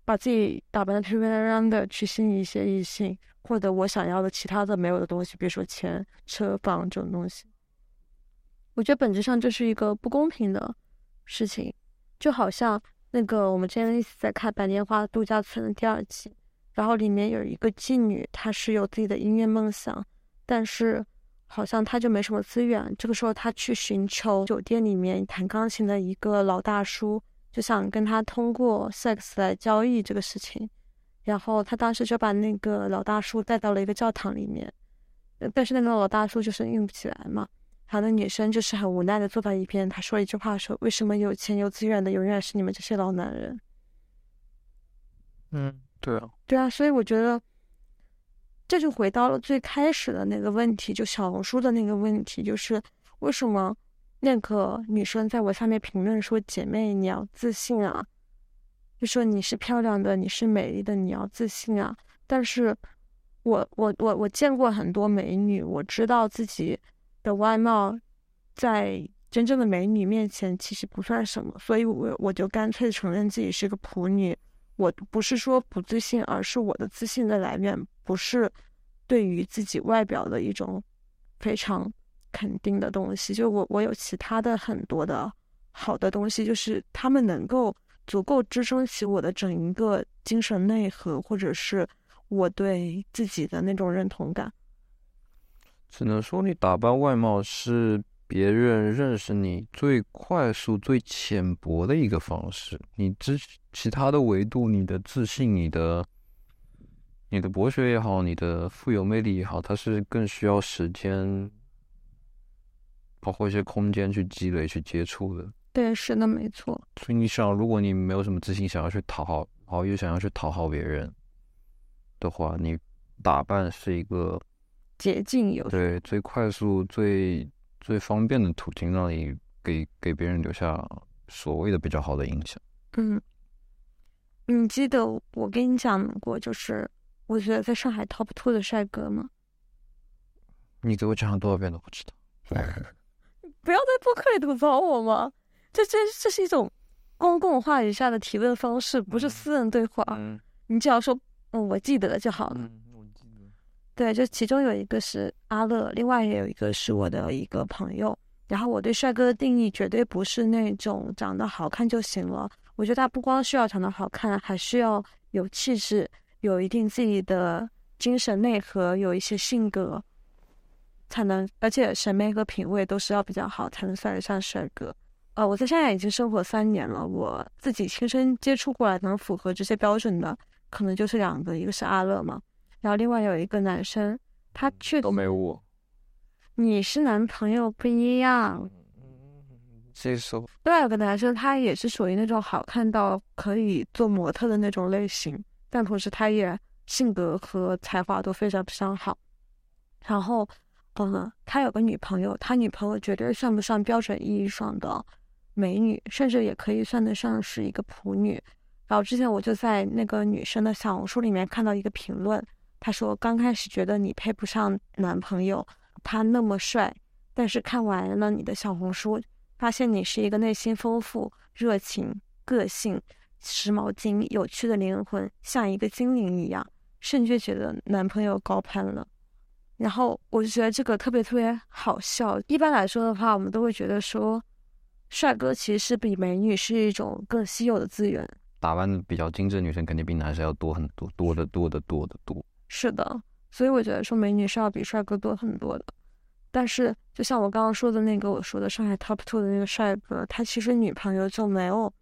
把自己打扮的漂漂亮亮的去吸引一些异性，获得我想要的其他的没有的东西，比如说钱、车、房这种东西。我觉得本质上这是一个不公平的事情，就好像那个我们之前一起在看《白莲花度假村》的第二季，然后里面有一个妓女，她是有自己的音乐梦想。但是，好像他就没什么资源。这个时候，他去寻求酒店里面弹钢琴的一个老大叔，就想跟他通过 sex 来交易这个事情。然后他当时就把那个老大叔带到了一个教堂里面，但是那个老大叔就是硬不起来嘛。然后那女生就是很无奈的坐在一边，她说了一句话：说为什么有钱有资源的永远是你们这些老男人？嗯，对啊，对啊，所以我觉得。这就回到了最开始的那个问题，就小红书的那个问题，就是为什么那个女生在我下面评论说：“姐妹，你要自信啊！”就说你是漂亮的，你是美丽的，你要自信啊！但是，我我我我见过很多美女，我知道自己的外貌在真正的美女面前其实不算什么，所以我我就干脆承认自己是个普女。我不是说不自信，而是我的自信的来源不是对于自己外表的一种非常肯定的东西。就我，我有其他的很多的好的东西，就是他们能够足够支撑起我的整一个精神内核，或者是我对自己的那种认同感。只能说你打扮外貌是。别人认识你最快速、最浅薄的一个方式，你之其他的维度，你的自信、你的、你的博学也好，你的富有魅力也好，它是更需要时间，包括一些空间去积累、去接触的。对，是的，没错。所以你想，如果你没有什么自信，想要去讨好，然后又想要去讨好别人的话，你打扮是一个捷径，有对最快速、最。最方便的途径，让你给给别人留下所谓的比较好的印象。嗯，你记得我跟你讲过，就是我觉得在上海 top two 的帅哥吗？你给我讲了多少遍都不知道。<laughs> 不要在播客里吐槽我吗？这这这是一种公共话语下的提问方式，不是私人对话。嗯，你只要说嗯，我记得就好了。对，就其中有一个是阿乐，另外也有一个是我的一个朋友。然后我对帅哥的定义绝对不是那种长得好看就行了，我觉得他不光需要长得好看，还需要有气质，有一定自己的精神内核，有一些性格，才能，而且审美和品味都是要比较好，才能算得上帅哥。呃，我在上海已经生活三年了，我自己亲身接触过来能符合这些标准的，可能就是两个，一个是阿乐嘛。然后另外有一个男生，他确都没我。你是男朋友不一样。这时候，另外有个男生，他也是属于那种好看到可以做模特的那种类型，但同时他也性格和才华都非常非常好。然后，嗯，他有个女朋友，他女朋友绝对算不上标准意义上的美女，甚至也可以算得上是一个普女。然后之前我就在那个女生的小红书里面看到一个评论，她说刚开始觉得你配不上男朋友，他那么帅，但是看完了你的小红书，发现你是一个内心丰富、热情、个性、时髦精、有趣的灵魂，像一个精灵一样，甚至觉得男朋友高攀了。然后我就觉得这个特别特别好笑。一般来说的话，我们都会觉得说，帅哥其实是比美女是一种更稀有的资源。打扮的比较精致的女生肯定比男生要多很多，多的多的多的多。是的，所以我觉得说美女是要比帅哥多很多的。但是就像我刚刚说的那个我说的上海 top two 的那个帅哥，他其实女朋友就没有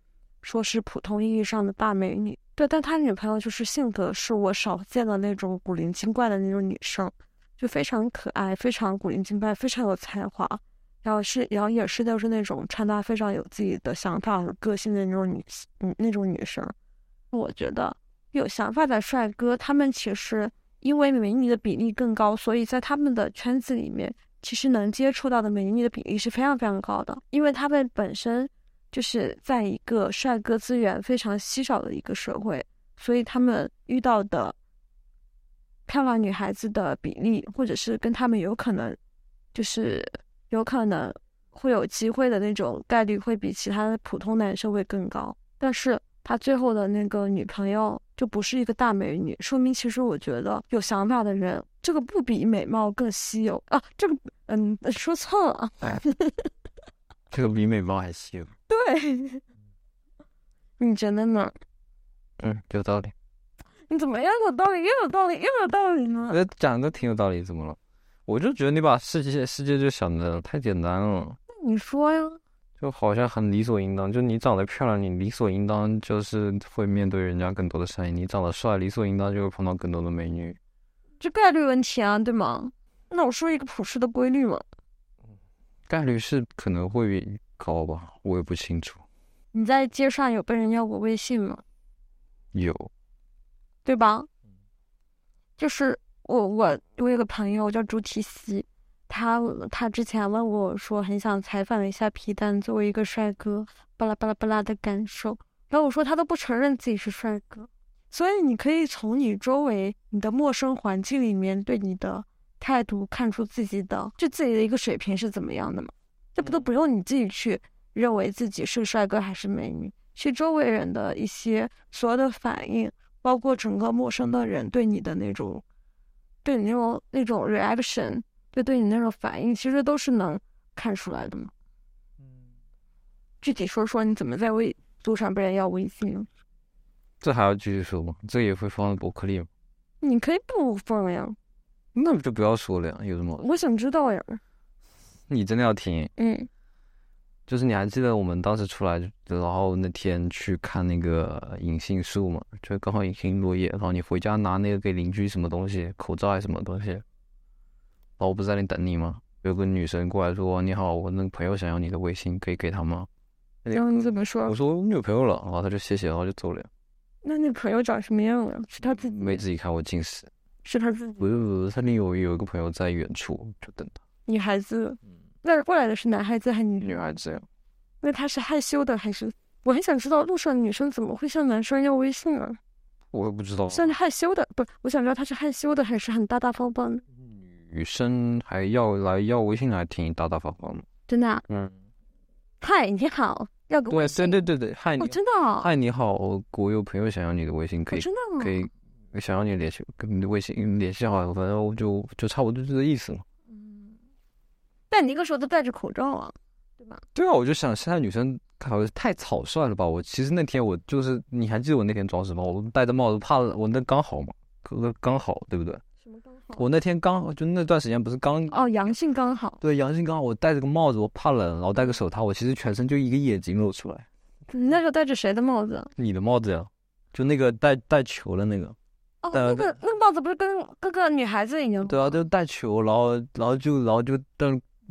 说是普通意义上的大美女，对，但他女朋友就是性格是我少见的那种古灵精怪的那种女生，就非常可爱，非常古灵精怪，非常有才华。然后是，然后也是都是那种穿搭非常有自己的想法和个性的那种女，嗯，那种女生。我觉得有想法的帅哥，他们其实因为美女的比例更高，所以在他们的圈子里面，其实能接触到的美女的比例是非常非常高的。因为他们本身就是在一个帅哥资源非常稀少的一个社会，所以他们遇到的漂亮女孩子的比例，或者是跟他们有可能就是。有可能会有机会的那种概率会比其他的普通男生会更高，但是他最后的那个女朋友就不是一个大美女，说明其实我觉得有想法的人，这个不比美貌更稀有。啊，这个嗯说错了，<laughs> 这个比美貌还稀有，对，你觉得呢？嗯，有道理。你怎么又有道理又有道理又有道理呢？我讲的挺有道理，怎么了？我就觉得你把世界世界就想的太简单了。那你说呀？就好像很理所应当，就你长得漂亮，你理所应当就是会面对人家更多的善意；你长得帅，理所应当就会碰到更多的美女。这概率问题啊，对吗？那我说一个普世的规律嘛。概率是可能会高吧，我也不清楚。你在街上有被人要过微信吗？有。对吧？就是。我我我有个朋友叫朱提西，他他之前问我说很想采访一下皮蛋作为一个帅哥巴拉巴拉巴拉的感受，然后我说他都不承认自己是帅哥，所以你可以从你周围你的陌生环境里面对你的态度看出自己的就自己的一个水平是怎么样的嘛？这不都不用你自己去认为自己是帅哥还是美女，是周围人的一些所有的反应，包括整个陌生的人对你的那种。对你那种那种 reaction，就对你那种反应，其实都是能看出来的嘛。嗯，具体说说你怎么在微路上被人要微信？这还要继续说吗？这也会放在博客里吗？你可以不放呀。那就不要说了呀，有什么？我想知道呀。你真的要听？嗯。就是你还记得我们当时出来，然后那天去看那个银杏树嘛？就刚好银杏落叶，然后你回家拿那个给邻居什么东西，口罩还是什么东西？然后我不是在那等你吗？有个女生过来说：“你好，我那个朋友想要你的微信，可以给他吗？”然后你怎么说？我说我女朋友了，然后他就谢谢，然后就走了。那女朋友长什么样啊？是他自己？没自己看，过近视。是他自己？不是不是，他那有有一个朋友在远处，就等他。女孩子。那过来的是男孩子还是女孩子呀？那他是害羞的还是？我很想知道路上女生怎么会向男生要微信啊？我也不知道。算是害羞的，不，我想知道他是害羞的还是很大大方方的。女生还要来要微信，还挺大大方方的。真的？嗯。嗨，你好，要个微信？对对对对，嗨，你真的？嗨，你好，我有朋友想要你的微信，可以？真的？可以，想要你联系，跟你的微信联系好，反正我就就差不多这个意思嘛。嗯但你那个时候都戴着口罩啊，对吧？对啊，我就想现在女生好像太草率了吧？我其实那天我就是，你还记得我那天装什么？我戴着帽子怕我那刚好嘛，哥哥刚好，对不对？什么刚好？我那天刚就那段时间不是刚哦，阳性刚好。对，阳性刚好。我戴着个帽子，我怕冷，然后戴个手套，我其实全身就一个眼睛露出来。你那时候戴着谁的帽子？你的帽子呀，就那个戴戴球的那个。哦，那个那个帽子不是跟各个女孩子一样？对啊，就带球，然后然后就然后就戴。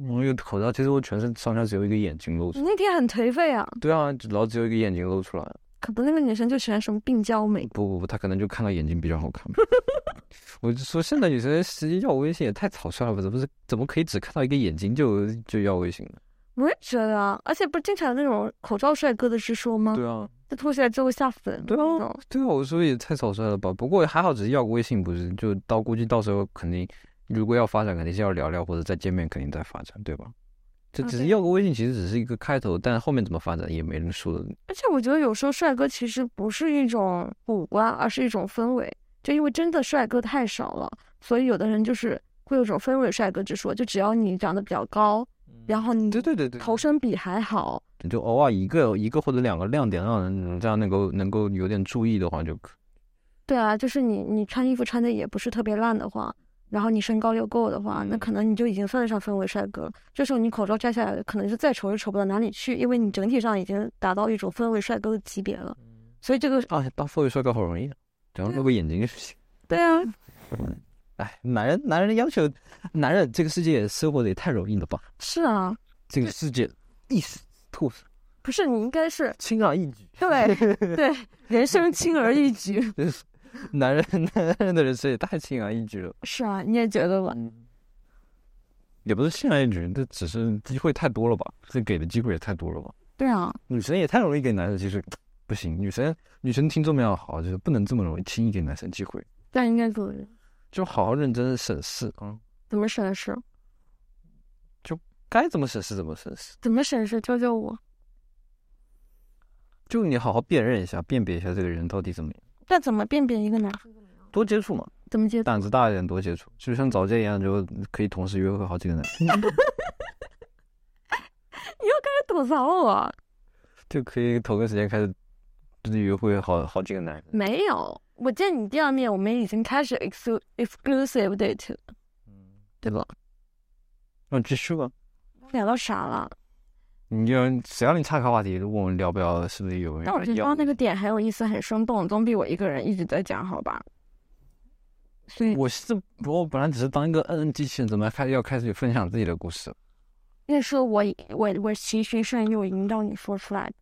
我有口罩，其实我全身上下只有一个眼睛露出来。你那天很颓废啊。对啊，然后只有一个眼睛露出来。可能那个女生就喜欢什么病娇美。不不不，她可能就看到眼睛比较好看。<laughs> 我就说现在女生实际要微信也太草率了，吧？怎么是？怎么可以只看到一个眼睛就就要微信呢？我也觉得啊，而且不是经常有那种口罩帅哥的之说吗？对啊，那脱下来之后下粉。对啊，对啊，我说也太草率了吧。不过还好，只是要个微信，不是就到估计到时候肯定，如果要发展，肯定是要聊聊或者再见面，肯定再发展，对吧？这只是要个微信，其实只是一个开头，但后面怎么发展也没人说的。而且我觉得有时候帅哥其实不是一种五官，而是一种氛围。就因为真的帅哥太少了，所以有的人就是会有一种氛围帅哥之说。就只要你长得比较高，然后你对对对对，头身比还好，就偶尔一个一个或者两个亮点，让人这样能够能够有点注意的话就可。对啊，就是你你穿衣服穿的也不是特别烂的话，然后你身高又够的话，那嗯可能你就已经算得上氛围帅哥了。这时候你口罩摘下来，可能是再丑也丑不到哪里去，因为你整体上已经达到一种氛围帅哥的级别了。所以这个啊，当氛围帅哥好容易啊，只要露个眼睛就行。对啊，哎，男人男人的要求，男人这个世界生活的也太容易了吧？是啊，这个世界一死兔死，不是你应该是轻而易举。对对，人生轻而易举。男人男人的人生也太轻而易举了。是啊，你也觉得吧？嗯，也不是轻而易举，这只是机会太多了吧？这给的机会也太多了吧？对啊，女生也太容易给男生，其实不行。女生女生听众们要好，就是不能这么容易轻易给男生机会，但应该怎么就好好认真的审视啊，怎么审视？就该怎么审视怎么审视。怎么审视？教教我。就你好好辨认一下，辨别一下这个人到底怎么样，但怎么辨别一个男生？多接触嘛，怎么接触？胆子大一点，多接触，就像早见一样，就可以同时约会好几个男生，<laughs> 你又开始吐槽我？就可以同个时间开始就是约会好好几个男人。没有，我见你第二面，我们已经开始 exclu exclusive date 了，嗯，对吧？那继续吧。聊到啥了？你就谁让你岔开话题，问我们聊不聊，是不是有人但我觉得那个点很有意思，很生动，总比我一个人一直在讲好吧？所以我是我本来只是当一个嗯嗯机器人，怎么开要开始分享自己的故事了？那是我我我循循善诱引导你说出来的。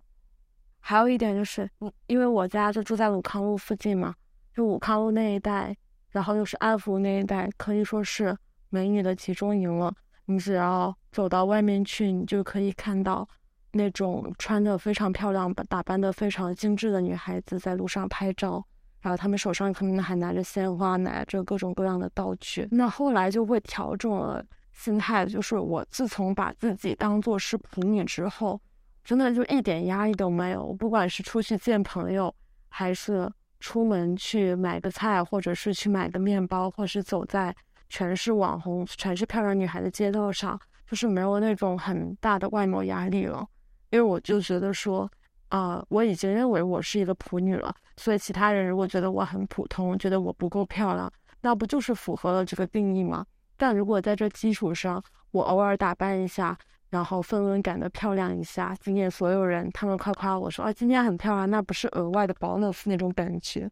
还有一点就是，嗯因为我家就住在鲁康路附近嘛，就武康路那一带，然后又是安福那一带，可以说是美女的集中营了。你只要走到外面去，你就可以看到那种穿的非常漂亮、打扮的非常精致的女孩子在路上拍照，然后她们手上可能还拿着鲜花，拿着各种各样的道具。那后来就会调整了心态，就是我自从把自己当做是普女之后，真的就一点压力都没有。不管是出去见朋友，还是出门去买个菜，或者是去买个面包，或是走在全是网红、全是漂亮女孩的街道上，就是没有那种很大的外貌压力了。因为我就觉得说，啊、我已经认为我是一个普女了，所以其他人如果觉得我很普通，觉得我不够漂亮，那不就是符合了这个定义吗？但如果在这基础上，我偶尔打扮一下，然后氛围感的漂亮一下，惊艳所有人，他们夸夸我说啊，今天很漂亮，那不是额外的 bonus 那种感觉，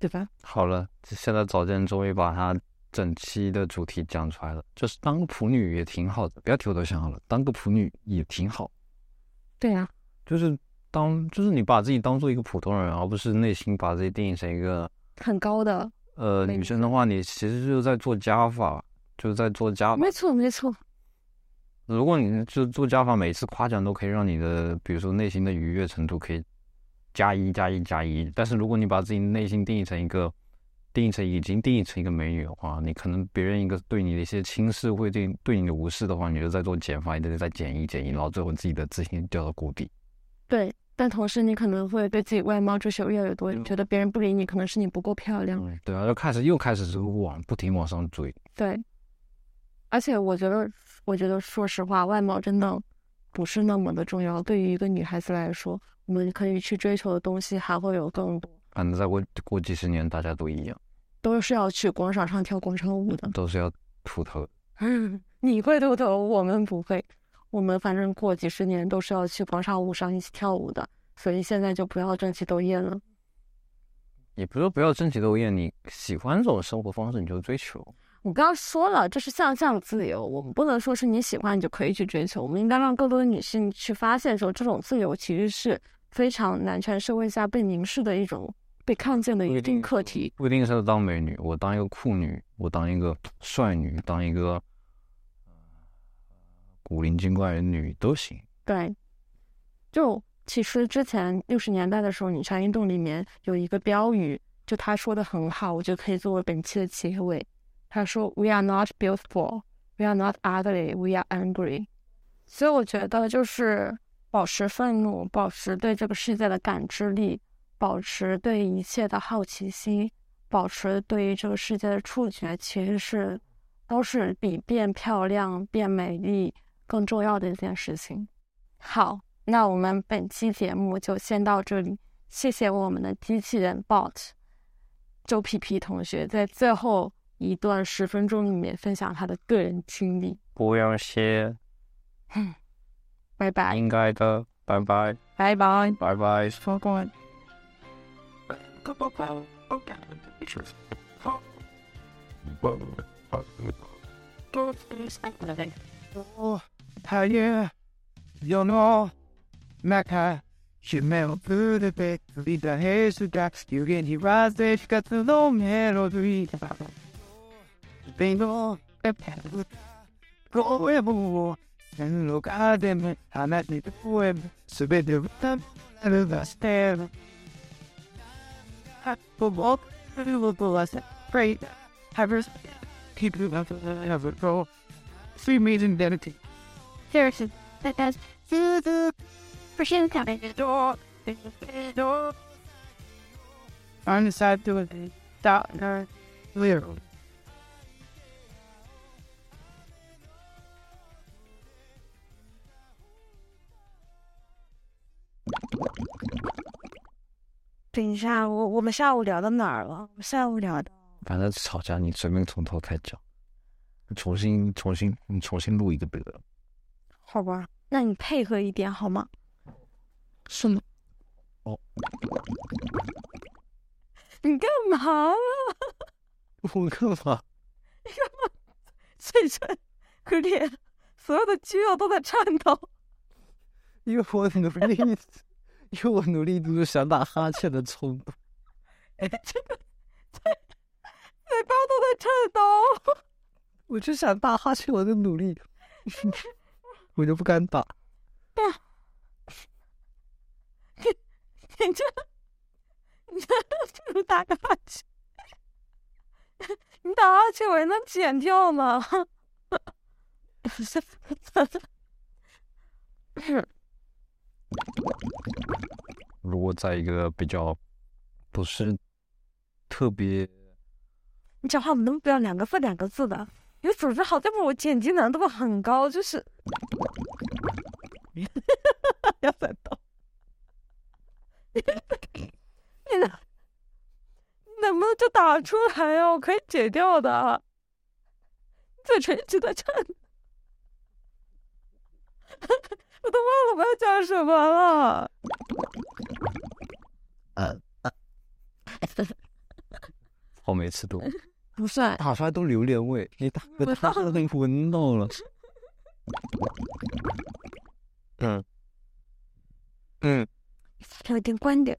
对吧？好了，现在早见终于把它整期的主题讲出来了，就是当个普女也挺好的，不要提我头像好了，当个普女也挺好，对呀、就是当就是你把自己当做一个普通人，而不是内心把自己定义成一个很高的，呃女生的话，你其实就是在做加法，就是在做加法没。错没错，如果你就做加法，每次夸奖都可以让你的，比如说内心的愉悦程度可以加一加一加一。但是如果你把自己内心定义成一个定义成已经定义成一个美女的话，你可能别人一个对你的一些轻视会对对你的无视的话，你就在做减法，一直在减一减一，然后最后自己的自信掉到谷底。对。但同时，你可能会对自己外貌追求越来越多，你觉得别人不理你，可能是你不够漂亮。嗯，对啊，就开始又开始是往不停往上追。对，而且我觉得，我觉得说实话，外貌真的不是那么的重要。对于一个女孩子来说，我们可以去追求的东西还会有更多，反正再过过几十年，大家都一样，都是要去广场上跳广场舞的。都是要秃头。嗯，<laughs> 你会秃头，我们不会。我们反正过几十年都是要去广场舞上一起跳舞的，所以现在就不要争奇斗艳了。也不是说不要争奇斗艳，你喜欢这种生活方式你就追求。我刚刚说了，这是向上自由，我们不能说是你喜欢你就可以去追求，我们应该让更多的女性去发现说，这种自由其实是非常男权社会下被凝视的一种、被看见的一定课题。不一定是当美女，我当一个酷女，我当一个帅女，当一个呃古灵精怪的女都行。对，就其实之前六十年代的时候，女权运动里面有一个标语，就他说的很好，我觉得可以作为本期的结尾。他说：“We are not beautiful, we are not ugly, we are angry。”所以我觉得就是保持愤怒，保持对这个世界的感知力，保持对一切的好奇心，保持对于这个世界的触觉，其实是都是比变漂亮、变美丽更重要的一件事情。好，那我们本期节目就先到这里，谢谢我们的机器人 Bot 周皮皮同学在最后一段十分钟里面分享他的个人经历。不用谢，拜拜，应该的，拜拜，拜拜。拜拜。说过。哦，太阳，有诺，麦克，是没有不的被你的黑手感，有给你 rise 的个自动 melody，被诺，被拍不，我也不，人路卡的门，他那里的不会，随便的他那个个 step，哈，不不，不不不，我是 pray，还不是 keep you up to have a go。Three million identity. Harrison, that has To the Prashant coming. door, the door. On the side to it, doctor, little. 等一下，我我们下午聊到哪儿了？我下午聊的反正吵架你随便从头开讲，重新重新你重新录一个得了。好吧？那你配合一点好吗？什么？哦，你干嘛啊？<laughs> 我干嘛？嘴唇和脸，所有的肌肉都在颤抖。因为我努力，因为我努力就是想打哈欠的冲动。<laughs> 这个嘴嘴巴都在颤抖。<laughs> 我就想打哈欠，我就努力，<laughs> 我就不敢打。你你这，你这就打个哈欠，你打哈欠我还能剪掉吗？如果在一个比较不是特别，你讲话能不能不要两个字两个字的？有组织好，要不然我剪辑难度很高，就是。<laughs> 要再动，<laughs> 你能能不能就打出来呀？我可以解掉的。嘴唇一直在颤，我都忘了我要讲什么了。呃，<laughs> 我每次都不算，打出来都榴莲味，你打个我他都闻到了。嗯嗯。有点关掉。